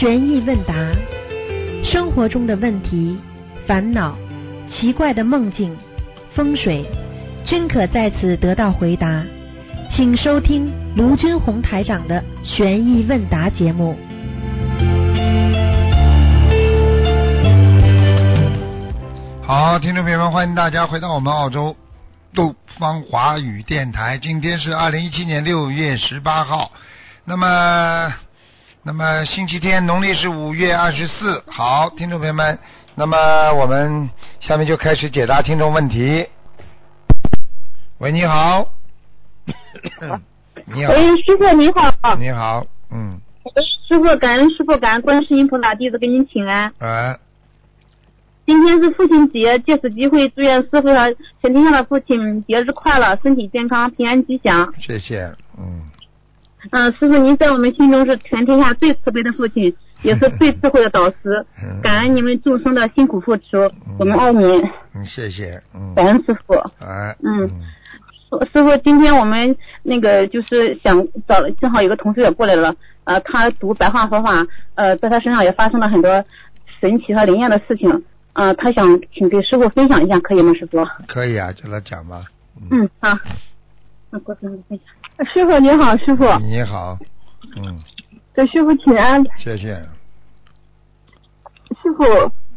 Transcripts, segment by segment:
悬疑问答，生活中的问题、烦恼、奇怪的梦境、风水，均可在此得到回答。请收听卢军红台长的悬疑问答节目。好，听众朋友们，欢迎大家回到我们澳洲东方华语电台。今天是二零一七年六月十八号，那么，那么星期天，农历是五月二十四。好，听众朋友们，那么我们下面就开始解答听众问题。喂，你好。你好，喂，师傅你好。你好，嗯，师傅，感恩师傅，感恩观世音菩萨，弟子给您请安。哎，今天是父亲节，借此机会祝愿师傅和全天下的父亲节日快乐，身体健康，平安吉祥。谢谢，嗯，嗯，师傅您在我们心中是全天下最慈悲的父亲，也是最 智慧的导师。嗯感恩你们众生的辛苦付出，我们爱您，嗯，谢谢，嗯，感恩师傅。哎，嗯师傅，今天我们那个就是想找，正好有个同事也过来了，呃，他读白话佛法，呃，在他身上也发生了很多神奇和灵验的事情，呃，他想请给师傅分享一下，可以吗，师傅？可以啊，就来讲吧。嗯，好，那郭师傅分享。师傅您好，师傅，你好，嗯，给师傅请安。谢谢，师傅，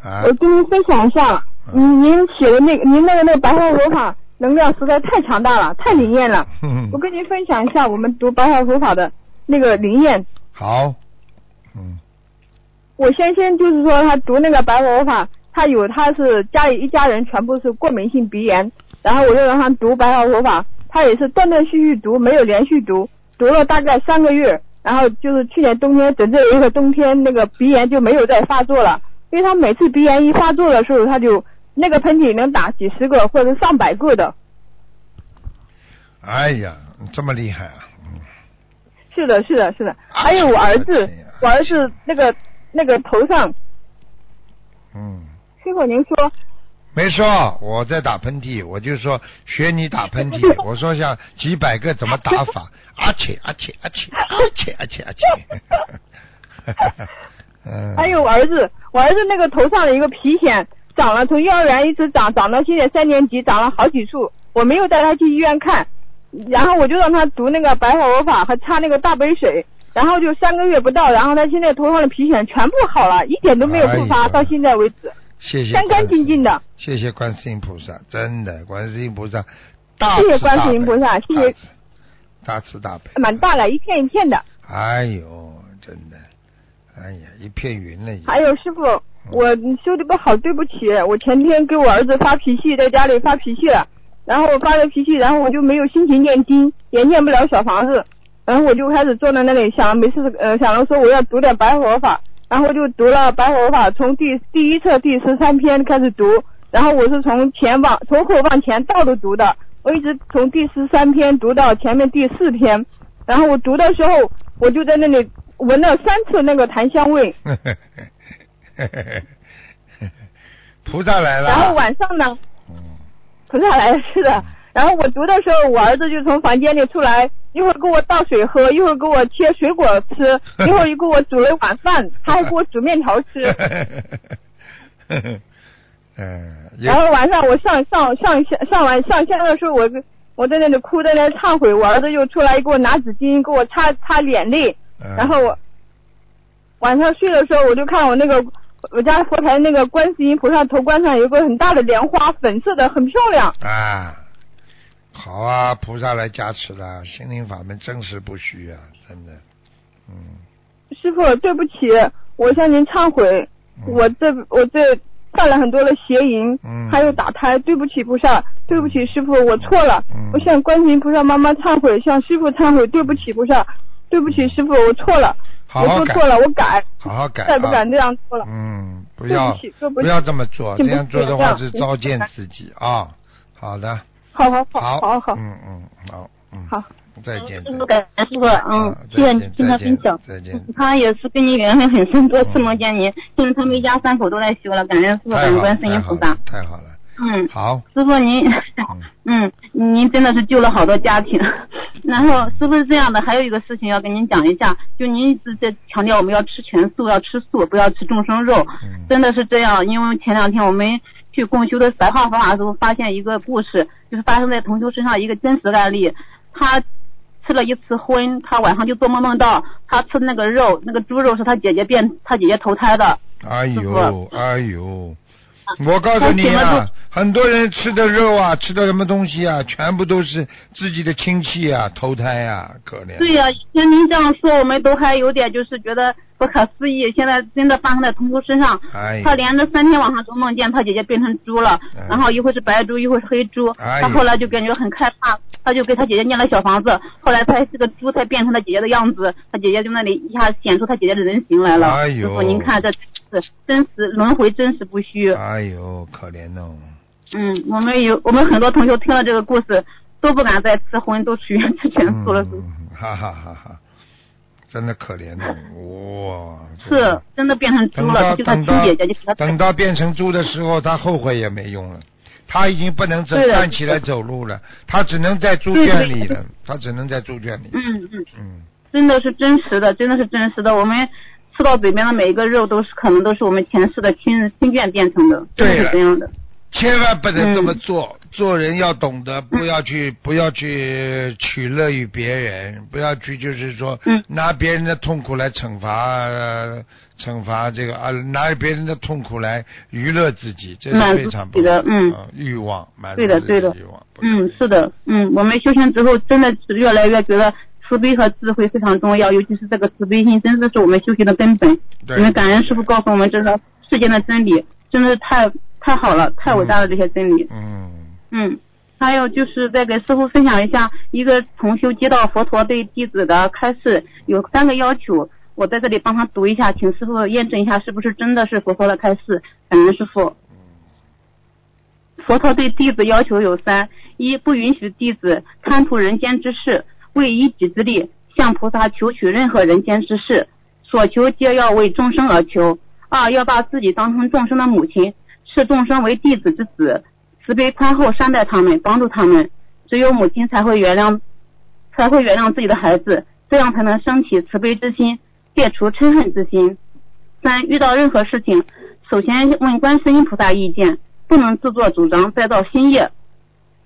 啊我，跟您分享一下，嗯您您写的那个，您那个那个白话佛法能量实在太强大了，太灵验了。嗯我跟您分享一下我们读白话佛法的那个灵验。好，嗯，我先先就是说他读那个白话佛法，他有他是家里一家人全部是过敏性鼻炎，然后我就让他读白话佛法，他也是断断续续读，没有连续读，读了大概三个月，然后就是去年冬天整整一个冬天那个鼻炎就没有再发作了，因为他每次鼻炎一发作的时候，他就那个喷嚏能打几十个或者上百个的。哎呀，这么厉害啊，嗯，是的，是的，是的。还有我儿子，我儿子那个那个头上，嗯，师傅您说，没说我在打喷嚏，我就说学你打喷嚏，我说像几百个怎么打法，啊切啊切啊切啊切啊切啊切，嗯，还有我儿子，我儿子那个头上的一个皮癣长了，从幼儿园一直长，长到现在三年级，长了好几处。我没有带他去医院看，然后我就让他读那个白话佛法和擦那个大杯水，然后就三个月不到，然后他现在头上的皮癣全部好了，一点都没有复发，哎到现在为止，谢谢干干净净的。谢谢观世音菩萨，真的观世音菩萨大谢谢观世音菩萨谢谢。大慈大悲，蛮大了，一片一片的。哎呦，真的，哎呀，一片云了。还有师傅，我修的不好，对不起，我前天给我儿子发脾气，在家里发脾气了，然后我发了脾气，然后我就没有心情念经，也念不了小房子，然后我就开始坐在那里想，没事呃想着说我要读点白佛法，然后就读了白佛法，从第第一册第十三篇开始读，然后我是从前往从后往前倒着读的，我一直从第十三篇读到前面第四篇，然后我读的时候，我就在那里闻了三次那个檀香味，菩萨来了。然后晚上呢，嗯，菩萨来了，是的。然后我读的时候，我儿子就从房间里出来，一会儿给我倒水喝，一会儿给我切水果吃，一会儿又给我煮了一碗饭，他 还给我煮面条吃。嗯，然后晚上我上上上上上完上香的时候，我我在那里哭，在那里忏悔，我儿子又出来给我拿纸巾给我擦擦眼泪，嗯然后我晚上睡的时候，我就看我那个我家佛台那个观世音菩萨头冠上有个很大的莲花，粉色的，很漂亮。啊，好啊，菩萨来加持了，心灵法门真实不虚啊，真的，嗯，师傅，对不起，我向您忏悔，嗯。我这我这犯了很多的邪淫，嗯。还有打胎，对不起菩萨，对不起师傅，我错了，嗯。我向观世音菩萨妈妈忏悔，向师傅忏悔，对不起菩萨，对不起师傅，我错了，好好我做错了，我改，好好改啊，再不敢这样做了。嗯，不要不不要这么做，这样做的话是糟践自己啊。好的，好好好好，好好。嗯嗯，好，嗯，好，再见，师傅感谢师傅，嗯啊，谢谢再见听他分享。再见，他也是跟您缘分很深，多次嗯。梦见您，现在他们一家三口都在修了，感恩师傅，感太好了，恩观世音太好菩萨了。，太好了，嗯，好，师傅您，嗯，您真的是救了好多家庭，然后师傅是这样的，还有一个事情要跟您讲一下，就您一直在强调我们要吃全素，要吃素，不要吃众生肉，嗯。真的是这样。因为前两天我们去共修的白话方法的时候，发现一个故事，就是发生在同修身上一个真实的案例。他吃了一次荤，他晚上就做梦梦到他吃的那个肉，那个猪肉是他姐姐变他姐姐投胎的。哎呦哎呦，我告诉你啊很多人吃的肉啊，吃的什么东西啊，全部都是自己的亲戚啊，投胎啊，可怜。对呀、像您这样说，我们都还有点就是觉得不可思议。现在真的发生在同修身上，哎他连着三天晚上都梦见他姐姐变成猪了哎，然后一会是白猪，一会是黑猪，哎他后来就感觉很害怕，他就给他姐姐念了小房子，后来他这个猪才变成他姐姐的样子，他姐姐就那里一下显出他姐姐的人形来了。哎呦师傅，您看这真是真实轮回，真实不虚。哎呦，可怜哦。嗯，我们有我们很多同学听了这个故事都不敢再吃荤，都许愿吃全素了，是哈哈哈哈，真的可怜的，哇。是真的变成猪了，等到这就他亲姐姐，就给他等到变成猪的时候，他后悔也没用了。他已经不能走站起来走路了，他只能在猪圈里了，他只能在猪圈里。嗯嗯，嗯，真的是真实的，真的是真实的。我们吃到嘴边的每一个肉，都是可能都是我们前世的亲亲眷变成的对是这样的。千万不能这么嗯做。做人要懂得，不要去，不要去取乐于别人，不要去，就是说，嗯拿别人的痛苦来惩罚、呃惩罚这个啊，拿别人的痛苦来娱乐自己，这是非常不好的嗯呃欲望，满足对的对的欲望。嗯，是的，嗯，我们修行之后，真的是越来越觉得慈悲和智慧非常重要，尤其是这个慈悲心，真的是我们修行的根本。对因为感恩师傅告诉我们这个世间的真理，真的是太太好了，太伟大了这些真理。嗯。嗯，还有就是再给师傅分享一下，一个同修接到佛陀对弟子的开示，有三个要求，我在这里帮他读一下，请师傅验证一下是不是真的是佛陀的开示。感恩师傅。佛陀对弟子要求有三：一，不允许弟子贪图人间之事，为一己之力向菩萨求取任何人间之事，所求皆要为众生而求；二，要把自己当成众生的母亲，视众生为弟子之子，慈悲宽厚善待他们，帮助他们。只有母亲才会原谅，才会原谅自己的孩子，这样才能升起慈悲之心，戒除嗔恨之心。三，遇到任何事情，首先问观世音菩萨意见，不能自作主张再造新业。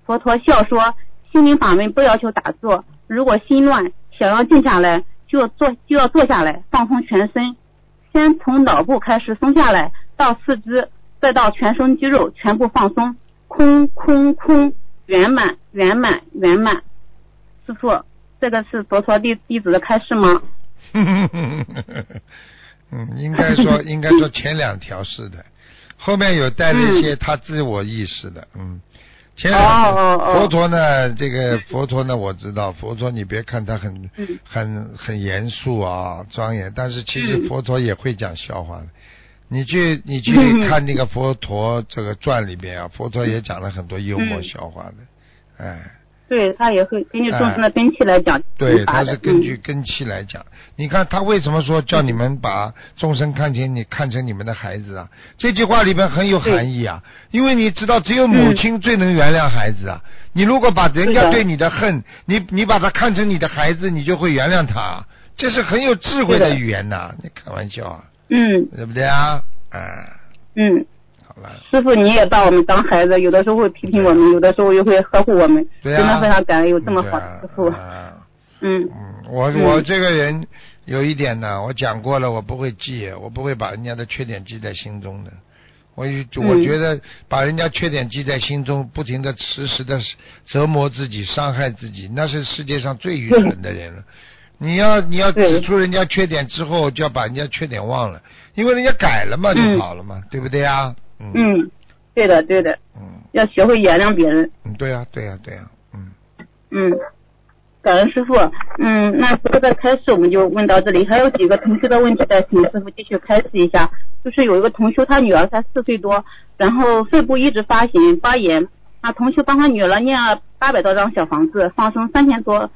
佛陀笑说，心灵法门不要求打坐，如果心乱，想要静下来，就要坐就要坐下来，放松全身，先从脑部开始松下来，到四肢，再到全身肌肉全部放松，空空空，圆满圆满圆满。师傅，这个是佛陀弟弟子的开示吗？嗯，应该说应该说前两条是的，后面有带了一些他自我意识的，嗯。前两条佛陀呢，这个佛陀呢，我知道，佛陀你别看他很嗯很很严肃啊，庄严，但是其实嗯佛陀也会讲笑话的。你去你去嗯 看那个佛陀这个传里边啊，佛陀也讲了很多幽默嗯。笑话的，哎。对他也会根据众生的根气来讲对，他是根据嗯。根气来讲。你看他为什么说叫你们把众生看成你看成你们的孩子啊？这句话里边很有含义啊，因为你知道只有母亲最能原谅孩子啊。你如果把人家对你的恨，你你把他看成你的孩子，你就会原谅他，这是很有智慧的。语言呐、你开玩笑啊，嗯。对不对啊？啊，嗯，好了，师傅你也把我们当孩子，有的时候会批评我们，有的时候又会呵护我们，对啊。真的非常感恩有这么好的师傅。嗯。嗯，我嗯。我这个人有一点呢，我讲过了，我不会记，我不会把人家的缺点记在心中的。我就我嗯。觉得把人家缺点记在心中，不停的时时的折磨自己、伤害自己，那是世界上最愚蠢的人了。你要你要指出人家缺点之后，就要把人家缺点忘了，因为人家改了嘛，就嗯好了嘛，对不对啊？嗯嗯，对的对的，嗯要学会原谅别人。嗯，对呀、对呀、对呀、嗯，嗯，感恩师傅。嗯，那师傅的开始我们就问到这里，还有几个同学的问题再请师傅继续开始一下。就是有一个同学，他女儿才四岁多，然后肺部一直发炎发炎，那同学帮他女儿念了八百多张小房子，放生三千多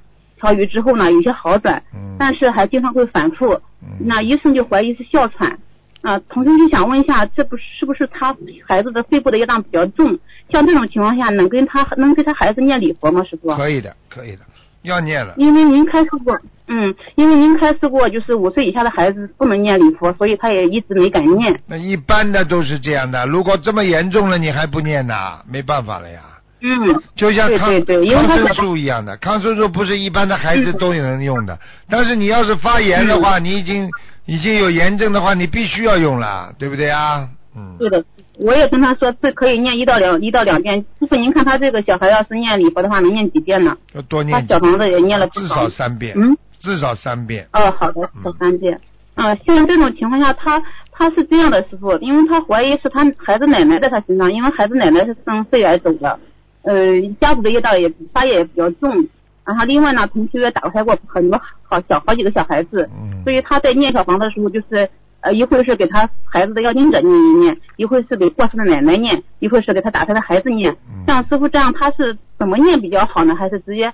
条鱼之后呢，有些好转，嗯但是还经常会反复。嗯那医生就怀疑是哮喘。啊，同学就想问一下，这不是不是他孩子的肺部的业障比较重？像这种情况下，能跟他能给他孩子念礼佛吗？师傅？可以的，可以的，要念了。因为您开示过，嗯，因为您开示过，就是五岁以下的孩子不能念礼佛，所以他也一直没敢念。那一般的都是这样的，如果这么严重了，你还不念呢？没办法了呀。嗯，就像抗生素一样的，抗生素不是一般的孩子都能用的，但是你要是发炎的话，你已经已经有炎症的话，你必须要用了，对不对啊？嗯，对的，我也跟他说，这可以念一到两一到两遍。师傅，您看他这个小孩要是念礼佛的话，能念几遍呢？要多他念几小房子也念了不至少少三遍，嗯，至少三遍。哦，好的，少三遍。啊，像这种情况下，他他是这样的，师傅，因为他怀疑是他孩子奶奶在他身上，因为孩子奶奶是生肺癌走的，呃，家族的业道也发业也比较重。然后另外呢，同学也打胎过很多好小好几个小孩子，嗯所以他在念小房子的时候，就是呃一会是给他孩子的要经者念一念，一会是给过世的奶奶念，一会是给他打胎的孩子念。嗯像师傅这样，他是怎么念比较好呢？还是直接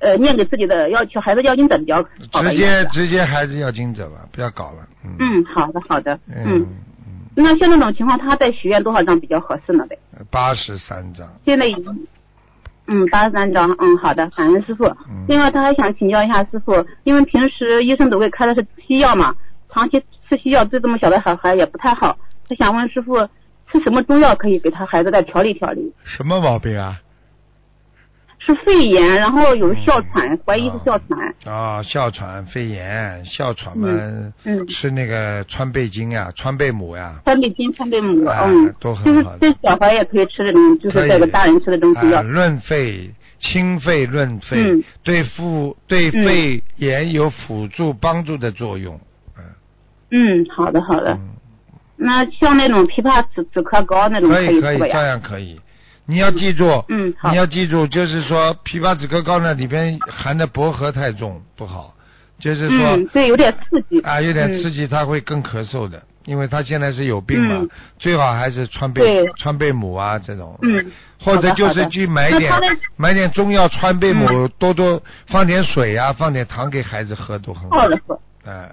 呃念给自己的要求孩子要经者比较好的直接直接孩子要经者吧，不要搞了。嗯嗯，好的好的，嗯嗯，那像这种情况，他再许愿多少张比较合适呢？呗？八十三张。现在已经，嗯，八十三张，嗯，好的，感恩师傅。嗯另外，他还想请教一下师傅，因为平时医生都会开的是西药嘛，长期吃西药对这么小的小孩也不太好。他想问师傅，吃什么中药可以给他孩子再调理调理？什么毛病啊？是肺炎，然后有哮喘，怀疑是哮喘。啊，哮喘、肺炎、哮喘嘛，嗯嗯吃那个川贝精呀、川贝母呀，川贝精、川贝母，啊嗯，都很就是好对小孩也可以吃这种，就是这个大人吃的这种中药啊，。润肺、清肺、润肺，嗯对腹对肺炎有辅助帮助的作用。嗯嗯，好的好的。嗯，那像那种枇杷止止咳膏那种可以可以，以吃吧照？样可以。你要记住，嗯你要记住，就是说枇杷止咳膏呢里边含的薄荷太重不好，就是说、嗯，对，有点刺激。啊有点刺激。激，他会更咳嗽的，因为他现在是有病嘛，嗯。最好还是川贝对。川贝母啊这种，嗯，或者就是去买点买点中药川贝母，多多放点水啊，放点糖给孩子喝都很好。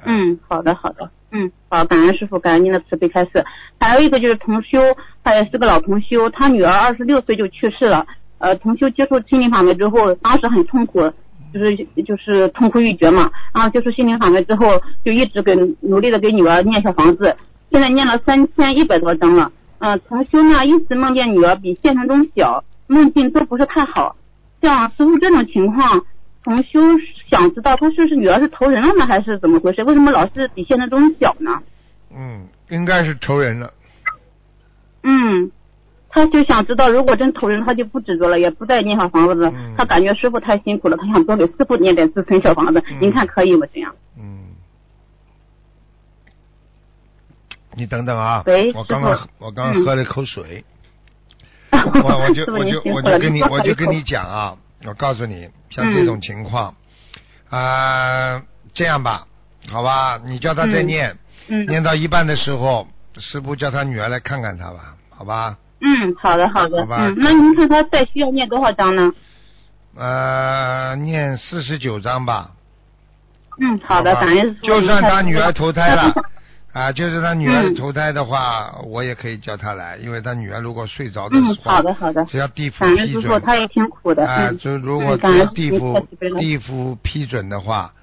嗯，好的好的。嗯，好，感恩师傅，感恩您的慈悲开示。还有一个就是同修，他也是个老同修，他女儿二十六岁就去世了。呃，同修接触心灵法门之后，当时很痛苦，就是就是痛苦欲绝嘛。然后接触心灵法门之后，就一直给努力的给女儿念小房子，现在念了三千一百多章了。嗯、同修呢一直梦见女儿比现实中小，梦境都不是太好。像师傅这种情况，同修想知道他是不是女儿是投人了呢，还是怎么回事？为什么老是比现实中小呢？嗯，应该是仇人了。嗯，他就想知道，如果真投人，他就不执着了，也不再念小房子了。嗯他感觉师傅太辛苦了，他想多给师傅念点自存小房子。嗯您看可以吗？这样？嗯，你等等啊，喂师我刚刚我刚刚嗯喝了一口水，我我就我就 我就跟你我就跟你讲啊，我告诉你，像这种情况，啊，这样吧，好吧，你叫他再嗯念，嗯念到一半的时候，师傅叫他女儿来看看他吧，好吧？嗯，好的好的好吧嗯，那您看他再需要念多少章呢？呃，念四十九章吧。嗯，好的，吧感恩师傅。就算他女儿投胎了嗯，啊，就是他女儿嗯。投胎的话，我也可以叫他来，因为他女儿如果睡着的嗯时，候，好的好的，只要地府批准，他也挺苦的。啊，嗯。就如果地府地府批准的话，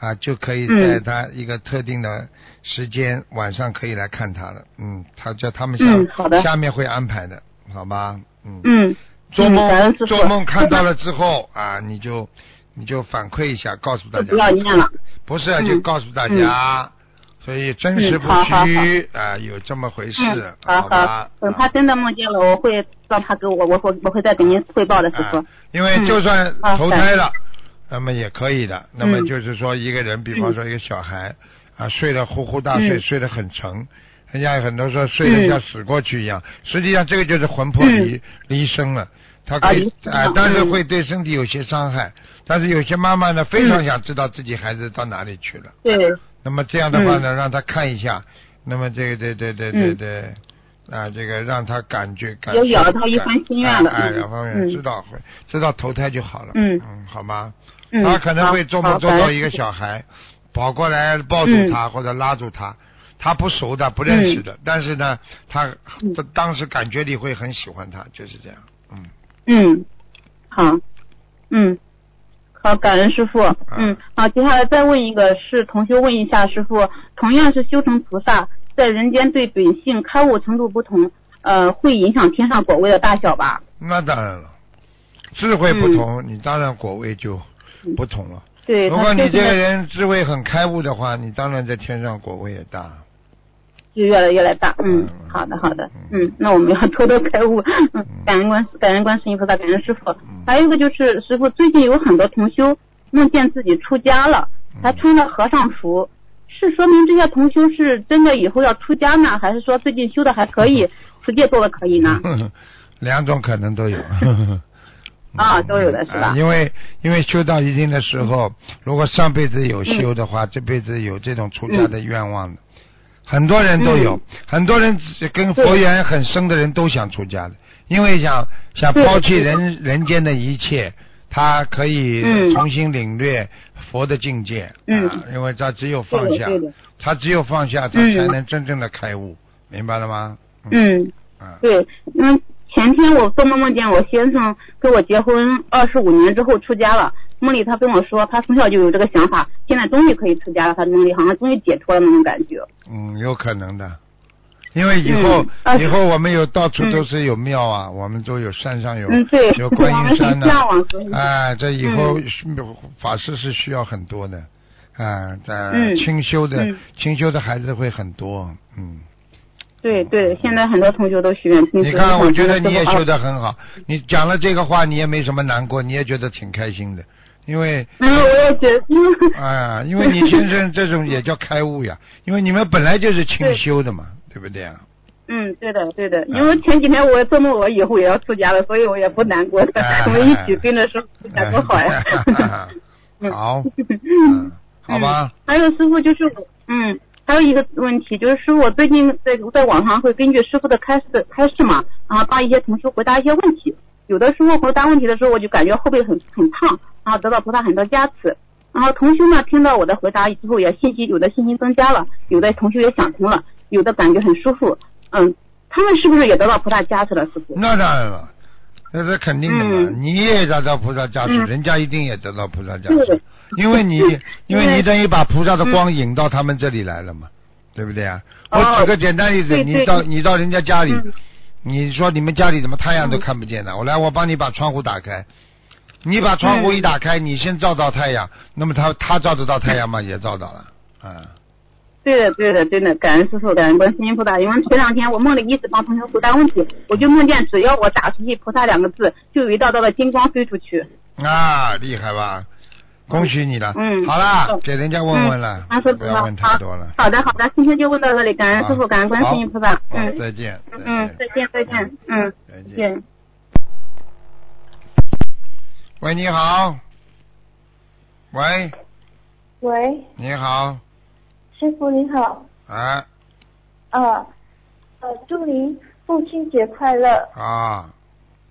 啊，就可以嗯。在他一个特定的时间晚上可以来看他了。嗯，他叫他们下、嗯好的。下面会安排的，好吧？嗯，嗯，做梦、做梦看到了之后啊，你就你就反馈一下，告诉大家不要念了。不是，嗯。就告诉大家，所以真实不虚啊、有这么回事，嗯，好吧？等他真的梦见了，我会让他给我，我会我会再给您汇报的，师傅啊。因为就算嗯投胎了，那么也可以的。那么嗯就是说，一个人，比方说一个小孩啊，睡得呼呼大睡，嗯睡得很沉，人家很多时候睡得像死过去一样，实际上这个就是魂魄离离身了。他可以嗯啊但是嗯会对身体有些伤害。但是有些妈妈呢，非常想知道自己孩子到哪里去了。对，那么这样的话呢，让他看一下，那么这个对对对对对，啊，这个让他感觉感有受咬到一番心愿了哎，两方面嗯。知道会知道投胎就好了。嗯。嗯好吗？嗯，他可能会做梦做到一个小孩跑过来抱住嗯。他或者拉住他，他不熟的不认识的，但是呢，他当时感觉你会很喜欢他，就是这样。嗯，嗯，好，嗯，可好，感恩师傅。嗯，好，接下来再问一个，是同学问一下师傅，同样是修成菩萨，在人间对本性开悟程度不同，呃，会影响天上果位的大小吧？那当然了，智慧不同，你当然果位就不同了。对，如果你这个人智慧很开悟的话，你当然在天上果位也大。就越来越来大。嗯嗯，好的好的，嗯，那我们要多多开悟。嗯，感恩观感恩观世音菩萨，感恩师傅。还有一个就是师傅最近有很多同修梦见自己出家了，还穿了和尚服，是说明这些同修是真的以后要出家呢，还是说最近修的还可以，持戒做的可以呢？两种可能都有。啊，都有的是吧啊？因为因为修到一定的时候，如果上辈子有修的话，这辈子有这种出家的愿望的，很多人都有，嗯很多人跟佛缘很深的人都想出家的，因为想想抛弃人人间的一切，他可以嗯重新领略佛的境界。嗯啊，因为他只有放下他只有放下，他嗯才能真正的开悟，明白了吗？嗯。啊，对，因为前天我做梦梦见我先生跟我结婚二十五年之后出家了，梦里他跟我说他从小就有这个想法，现在终于可以出家了，他梦里好像终于解脱了那种感觉。嗯，有可能的，因为以后、以后我们有到处嗯都是有庙啊，我们都有山上有、有观音山呐、很向往，所以。哎，这以后嗯法师是需要很多的，啊，在嗯清修的、嗯清修的孩子会很多，嗯。对对，现在很多同学都许愿听师傅你看，我觉得你也修得很好，你讲了这个话，你也没什么难过，你也觉得挺开心的，因为因 为，我也觉得，因 为哎呀，因为你先生这种也叫开悟呀，因为你们本来就是清修的嘛，对不对啊？嗯，对的对的，因为前几天我做梦我以后也要出家了，所以我也不难过的哎，我们一起跟着师傅出家多好呀。嗯好，嗯，好吧，还有师傅就是我，嗯，还有一个问题就是师傅，我最近在在网上会根据师傅的开示开示嘛，然后帮一些同学回答一些问题。有的时候回答问题的时候，我就感觉后背很很烫，然后得到菩萨很多加持。然后同学呢听到我的回答之后，也信心有的信心增加了，有的同学也想通了，有的感觉很舒服。嗯，他们是不是也得到菩萨加持了，师傅？那当然了，那是肯定的嘛，嗯你也得到菩萨加持，嗯人家一定也得到菩萨加对持，因为你因为你等于把菩萨的光引到他们这里来了嘛，对不对啊？我哦举个简单例子，你到你到人家家里，嗯你说你们家里怎么太阳都看不见呢？我来，我帮你把窗户打开。你把窗户一打开，你先照到太阳，那么他他照得到太阳吗？也照到了，啊、对的，对的，对的，感恩师傅，感恩观世音菩萨。因为前两天我梦里一直帮同学回答问题，我就梦见只要我打出去“菩萨”两个字，就有一道道的金光飞出去。啊，厉害吧？恭喜你了。嗯好啦嗯，给人家问问了，嗯，师不要问太多了。好的，好的，今天就问到这里，感恩师傅，感恩观世音菩萨。好嗯再见。嗯，再见，再见，嗯，再见。再见。喂，你好。喂，喂，你好，师傅你好，啊啊，呃，祝您父亲节快乐，啊，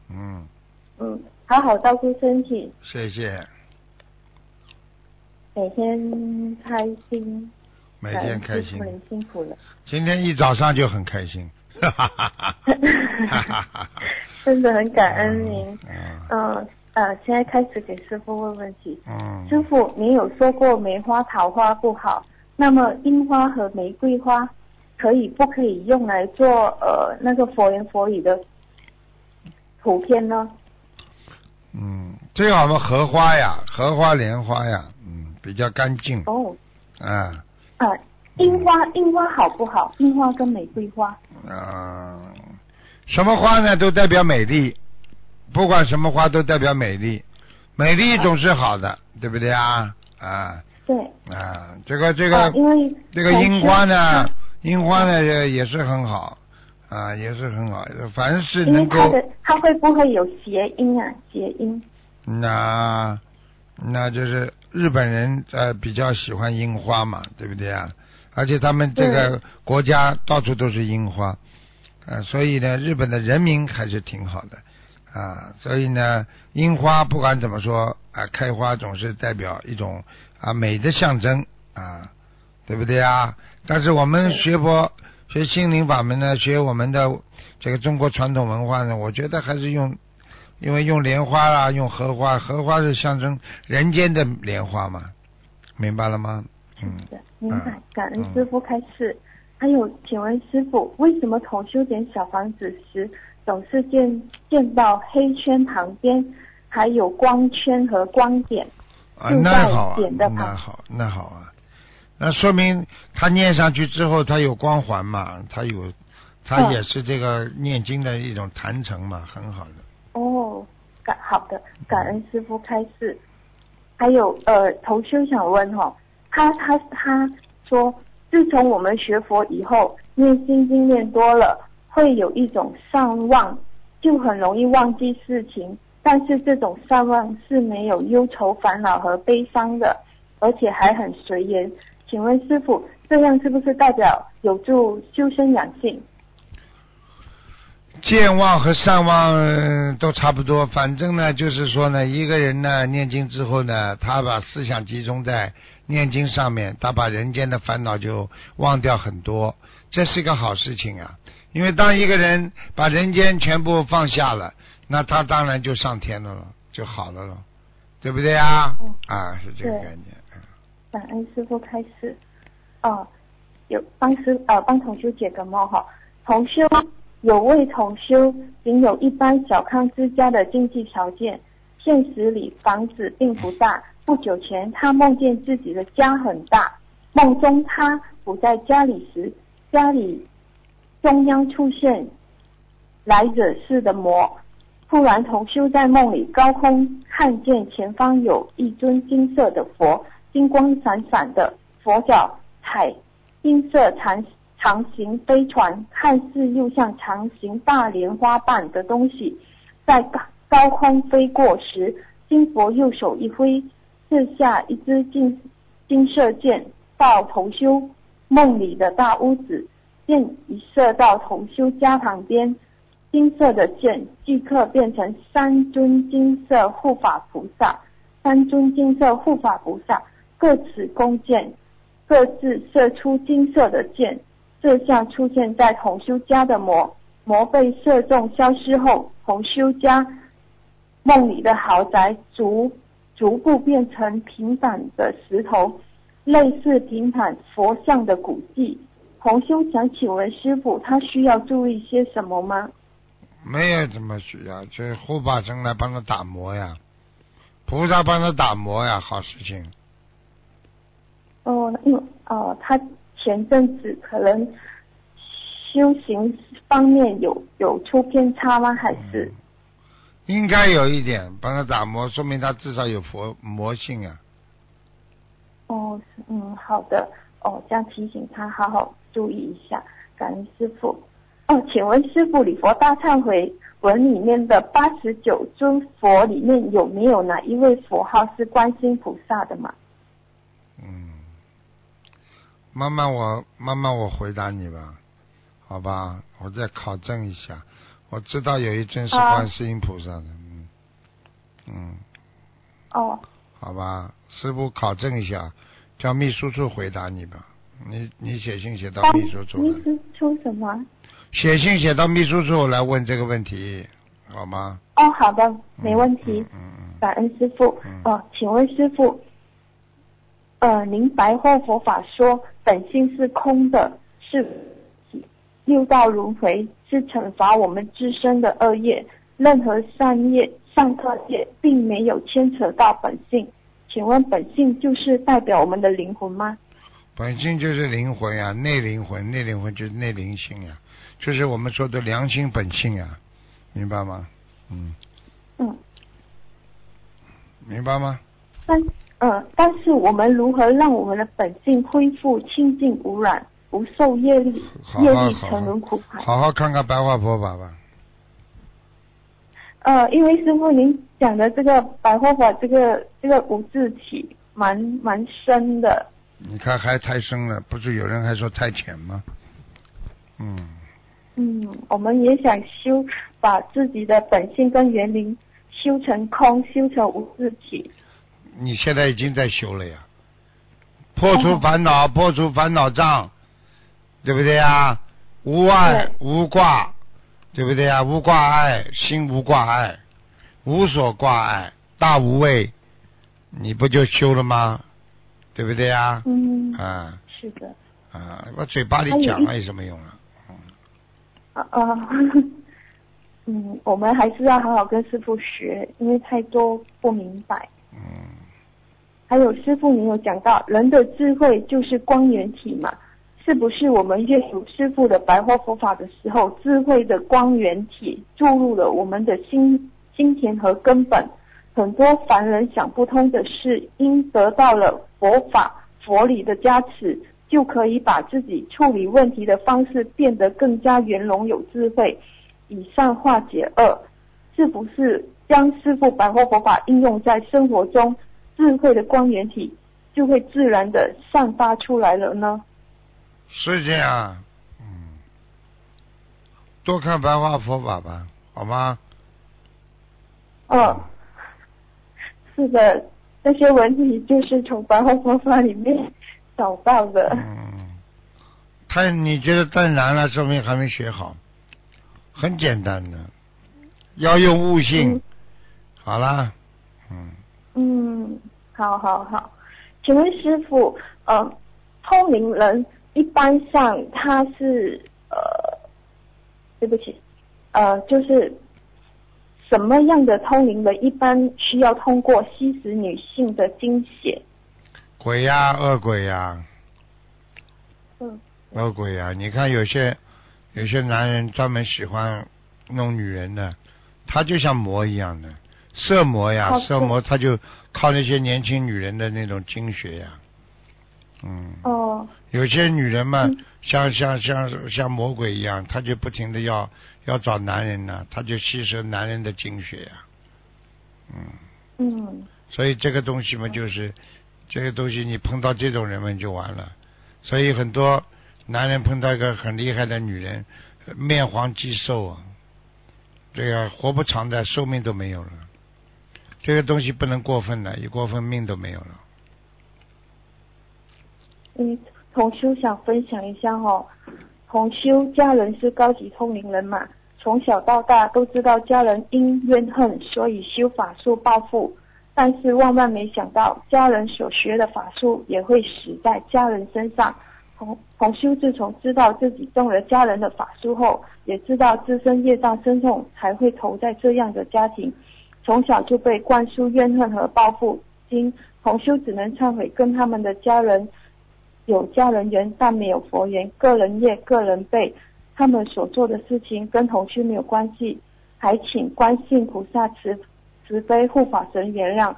嗯，嗯，好好照顾身体，谢谢，每天开心，每天开心。感恩师傅，您辛苦了，今天一早上就很开心，哈哈哈哈哈哈哈。真的很感恩您，嗯嗯。呃，现在开始给师傅问问题，嗯，师傅，您有说过梅花、桃花不好，那么樱花和玫瑰花可以不可以用来做呃那个佛言佛语的图片呢？嗯，最好嘛荷花呀，荷花、莲花呀，嗯，比较干净，哦，啊。啊，樱花樱花好不好？樱花跟玫瑰花。啊，什么花呢都代表美丽，不管什么花都代表美丽，美丽总是好的，对不对啊？啊。对，啊，这个这个、啊因为这个樱花呢，樱花呢也也是很好。啊，也是很好，凡是能够它的它会不会有谐音啊？谐音。那那就是日本人呃比较喜欢樱花嘛，对不对啊？而且他们这个国家到处都是樱花，啊，所以呢，日本的人民还是挺好的啊。所以呢，樱花不管怎么说啊，开花总是代表一种啊美的象征啊，对不对啊？但是我们学佛学心灵法门呢，学我们的这个中国传统文化呢，我觉得还是用因为用莲花啦，用荷花，荷花是象征人间的莲花嘛，明白了吗？嗯，明白嗯，感恩师傅开示。还有，请问师傅，为什么同修点小房子时，总是见见到黑圈旁边还有光圈和光点？啊，那好那好，那好啊，那说明他念上去之后，他有光环嘛，他有，他嗯也是这个念经的一种坛城嘛，很好的。哦，感好的，感恩师傅开示。还有呃，同修想问哈、他他他说，自从我们学佛以后，念心经念多了，会有一种善忘，就很容易忘记事情。但是这种善忘是没有忧愁、烦恼和悲伤的，而且还很随缘。请问师傅，这样是不是代表有助修身养性？健忘和善忘呃都差不多，反正呢，就是说呢，一个人呢念经之后呢，他把思想集中在念经上面，他把人间的烦恼就忘掉很多，这是一个好事情啊。因为当一个人把人间全部放下了，那他当然就上天了了，就好了了，对不对啊？嗯啊，是这个概念。嗯感恩师傅开始，哦，有帮师呃帮同修解个梦哈，同修有位同修仅有一般小康之家的经济条件，现实里房子并不大。不久前，他梦见自己的家很大，梦中他不在家里时，家里中央出现来惹事的魔。突然，同修在梦里高空看见前方有一尊金色的佛，金光闪闪的，佛脚踩金色禅长形飞船，看似又像长形大莲花瓣的东西，在高高空飞过时，金佛右手一挥，射下一支金金射箭到同修梦里的大屋子，箭一射到同修家旁边。金色的箭即刻变成三尊金色护法菩萨，三尊金色护法菩萨各持弓箭，各自射出金色的箭。这像出现在同修家的魔，魔被射中消失后，同修家梦里的豪宅逐逐步变成平坦的石头，类似平坦佛像的古迹。同修想请问师傅，他需要注意些什么吗？没有怎么需要，就是护法神来帮他打磨呀，菩萨帮他打磨呀，好事情。哦，因为呃，他前阵子可能修行方面有有出偏差吗？还是？应该有一点帮他打磨，说明他至少有佛魔性啊。哦，嗯，好的，哦，这样提醒他好好注意一下，感恩师傅。哦，请问师傅，礼佛大忏悔文里面的八十九尊佛里面有没有哪一位佛号是观世音菩萨的嘛？嗯，慢慢我慢慢我回答你吧，好吧，我再考证一下。我知道有一尊是啊观世音菩萨的，嗯嗯，哦，好吧，师傅考证一下，叫秘书处回答你吧。你你写信写到秘书处来，秘书处什么？写信写到秘书处来问这个问题，好吗？哦，好的，没问题。嗯嗯嗯感恩师傅嗯。哦，请问师傅，呃，您白话佛法说本性是空的，是六道轮回是惩罚我们自身的恶业，任何善业、善恶业并没有牵扯到本性。请问本性就是代表我们的灵魂吗？本性就是灵魂呀、内灵魂，内灵魂就是内灵性呀、就是我们说的良心本性呀、明白吗？嗯，嗯，明白吗？但呃，但是我们如何让我们的本性恢复清净无染，不受业力好业力沉好好好沦苦海？好好看看白话佛法吧。呃，因为师傅您讲的这个白话法，这个这个无字体蛮蛮深的。你看还太深了，不是有人还说太浅吗？嗯，嗯，我们也想修，把自己的本性跟园林修成空，修成无字体。你现在已经在修了呀，破除哦烦恼，破除烦恼障，对不对呀？无爱无挂，对不对呀？无挂碍，心无挂碍，无所挂碍，大无畏，你不就修了吗？对不对呀？嗯，啊是的。啊，我嘴巴里讲了有什么用啊？啊啊，嗯，我们还是要好好跟师傅学，因为太多不明白。嗯，还有师傅，你有讲到人的智慧就是光源体嘛？是不是我们阅读师傅的白话佛法的时候，智慧的光源体注入了我们的心心田和根本？很多凡人想不通的事，因得到了佛法佛理的加持，就可以把自己处理问题的方式变得更加圆融有智慧，以善化解恶。是不是将师傅白话佛法应用在生活中，智慧的光源体就会自然的散发出来了呢？是这样。嗯，多看白话佛法吧，好吗？嗯，是的，这些问题就是从白话佛法里面找到的。嗯，太你觉得太难了，说明还没学好。很简单的，要用悟性。嗯好啦，嗯，嗯，好好好，请问师傅，呃，通灵人一般上他是呃，对不起，呃，就是什么样的通灵人一般需要通过吸食女性的精血？鬼呀、恶鬼呀、嗯。恶鬼呀、你看有些有些男人专门喜欢弄女人的，他就像魔一样的色魔呀，哦色魔他就靠那些年轻女人的那种精血呀，嗯，哦，有些女人嘛，嗯。像像像像魔鬼一样，她就不停的要要找男人呢，她就吸收男人的精血呀，嗯，嗯。所以这个东西嘛，就是这个东西，你碰到这种人们，就完了。所以很多男人碰到一个很厉害的女人，面黄肌瘦啊，这个活不长的，寿命都没有了。这个东西不能过分的，一过分命都没有了。嗯，同修想分享一下哦，同修家人是高级通灵人嘛，从小到大都知道家人因怨恨，所以修法术报复。但是万万没想到，家人所学的法术也会死在家人身上。同同修自从知道自己中了家人的法术后，也知道自身业障深重，才会投在这样的家庭。从小就被灌输怨恨和报复，今同修只能忏悔，跟他们的家人有家人缘，但没有佛缘，个人业个人背，他们所做的事情跟同修没有关系，还请观世菩萨慈慈悲护法神原谅。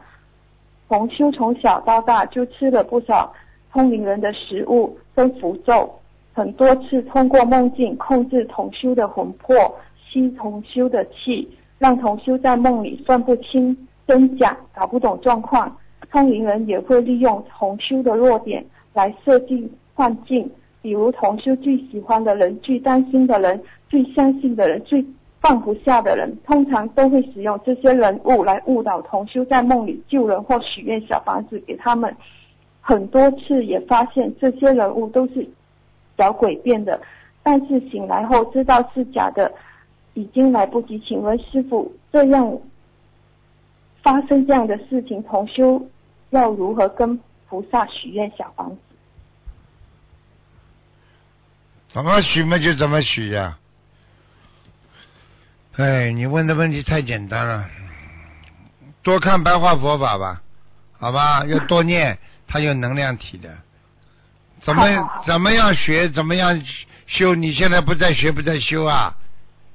同修从小到大就吃了不少通灵人的食物跟符咒，很多次通过梦境控制同修的魂魄，吸同修的气，让同修在梦里分不清真假，搞不懂状况。通灵人也会利用同修的弱点来设定幻境，比如同修最喜欢的人、最担心的人、最相信的人、最放不下的人，通常都会使用这些人物来误导同修在梦里救人或许愿小房子给他们。很多次也发现这些人物都是小鬼变的，但是醒来后知道是假的，已经来不及。请问师傅，这样发生这样的事情，同修要如何跟菩萨许愿小房子？怎么许嘛就怎么许呀、哎，你问的问题太简单了，多看白话佛法吧，好吧？要多念，它有能量体的。怎么怎么样学，怎么样修？你现在不在学，不在修啊？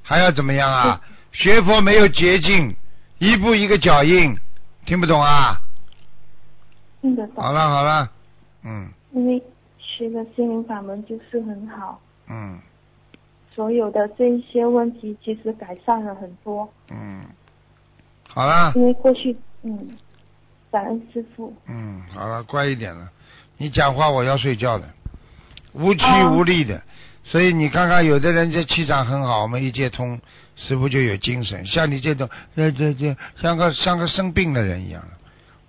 还要怎么样啊？学佛没有捷径，一步一个脚印，听不懂啊？听得懂好？了好了，嗯因为学的心灵法门就是很好，嗯所有的这一些问题其实改善了很多。嗯，好了。因为过去，嗯，感恩师傅。嗯，好了，乖一点了。你讲话我要睡觉的，无气哦无力的。所以你看看，有的人这气场很好，我们一接通，师傅就有精神。像你这种，这这这，像个像个生病的人一样。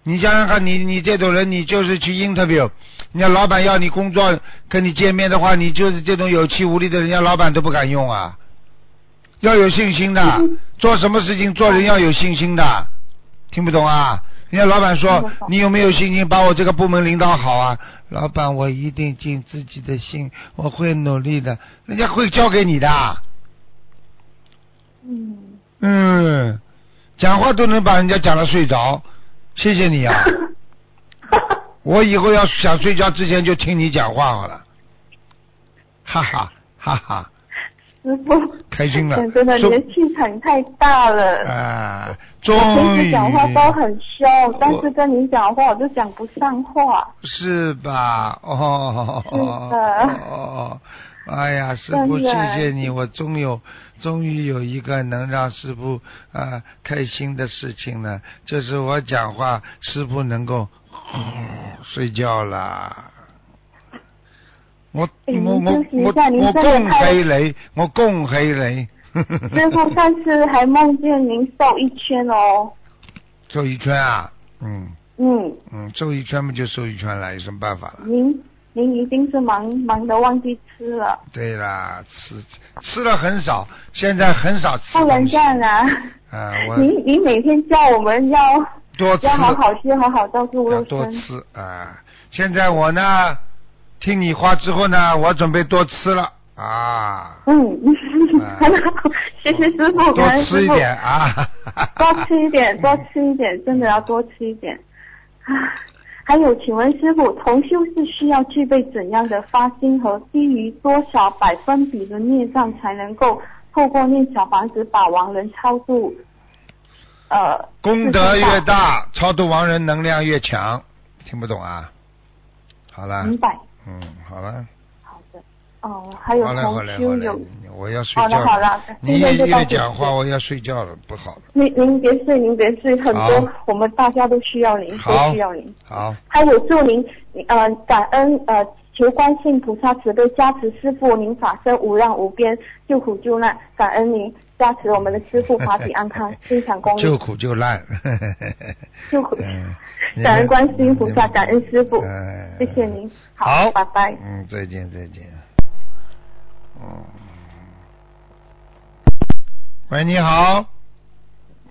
你想想看，你你这种人，你就是去 interview，人家老板要你工作，跟你见面的话，你就是这种有气无力的人，人家老板都不敢用啊。要有信心的，做什么事情做人要有信心的，听不懂啊？人家老板说你有没有信心把我这个部门领导好啊？老板，我一定尽自己的心，我会努力的，人家会交给你的。嗯，嗯，讲话都能把人家讲的睡着，谢谢你啊！我以后要想睡觉之前就听你讲话好了，哈哈哈哈，师傅，开心了 真的，你的气场太大了。啊，我终于平时讲话都很凶，但是跟你讲话我就讲不上话。是吧？哦是的哦哦，哎呀，师傅，谢谢你，我终有终于有一个能让师傅啊、开心的事情了，就是我讲话，师傅能够、嗯睡觉啦。我哎我我我我恭喜你，我恭喜你。师傅上次还梦见您瘦一圈哦。瘦一圈啊，嗯嗯，嗯，瘦一圈嘛就瘦一圈了，有什么办法了？您您一定是忙忙的忘记吃了，对啦，吃吃了很少，现在很少吃不能这。样啊！啊，我您您每天叫我们要多吃，要好好吃，好好照顾要肉身。多吃啊。现在我呢，听你话之后呢，我准备多吃了啊，嗯谢谢师傅，多吃一点啊。多吃一点，多吃一点，真的要多吃一点。啊，还有，请问师傅，同修是需要具备怎样的发心和低于多少百分比的孽障，才能够透过念小房子把亡人超度？呃，功德越大，超度亡人能量越强。听不懂啊？好了，明白。嗯，好了，好的。哦，还有好了，好同了，好了修有，，我要睡好觉了。好了，你今天就越讲话，我要睡觉了，不好了。您您别睡，您别睡，很多我们大家都需要您，都需要您。好，还有祝您呃感恩呃求观世菩萨慈悲加持师傅您法身无量无边救苦救难，感恩您加持我们的师傅法体安康，心想功救，苦救难。救苦 嗯，感恩观世音菩萨，感恩师傅，嗯谢谢您，好，拜拜。嗯，再见，再见。嗯。喂，你好。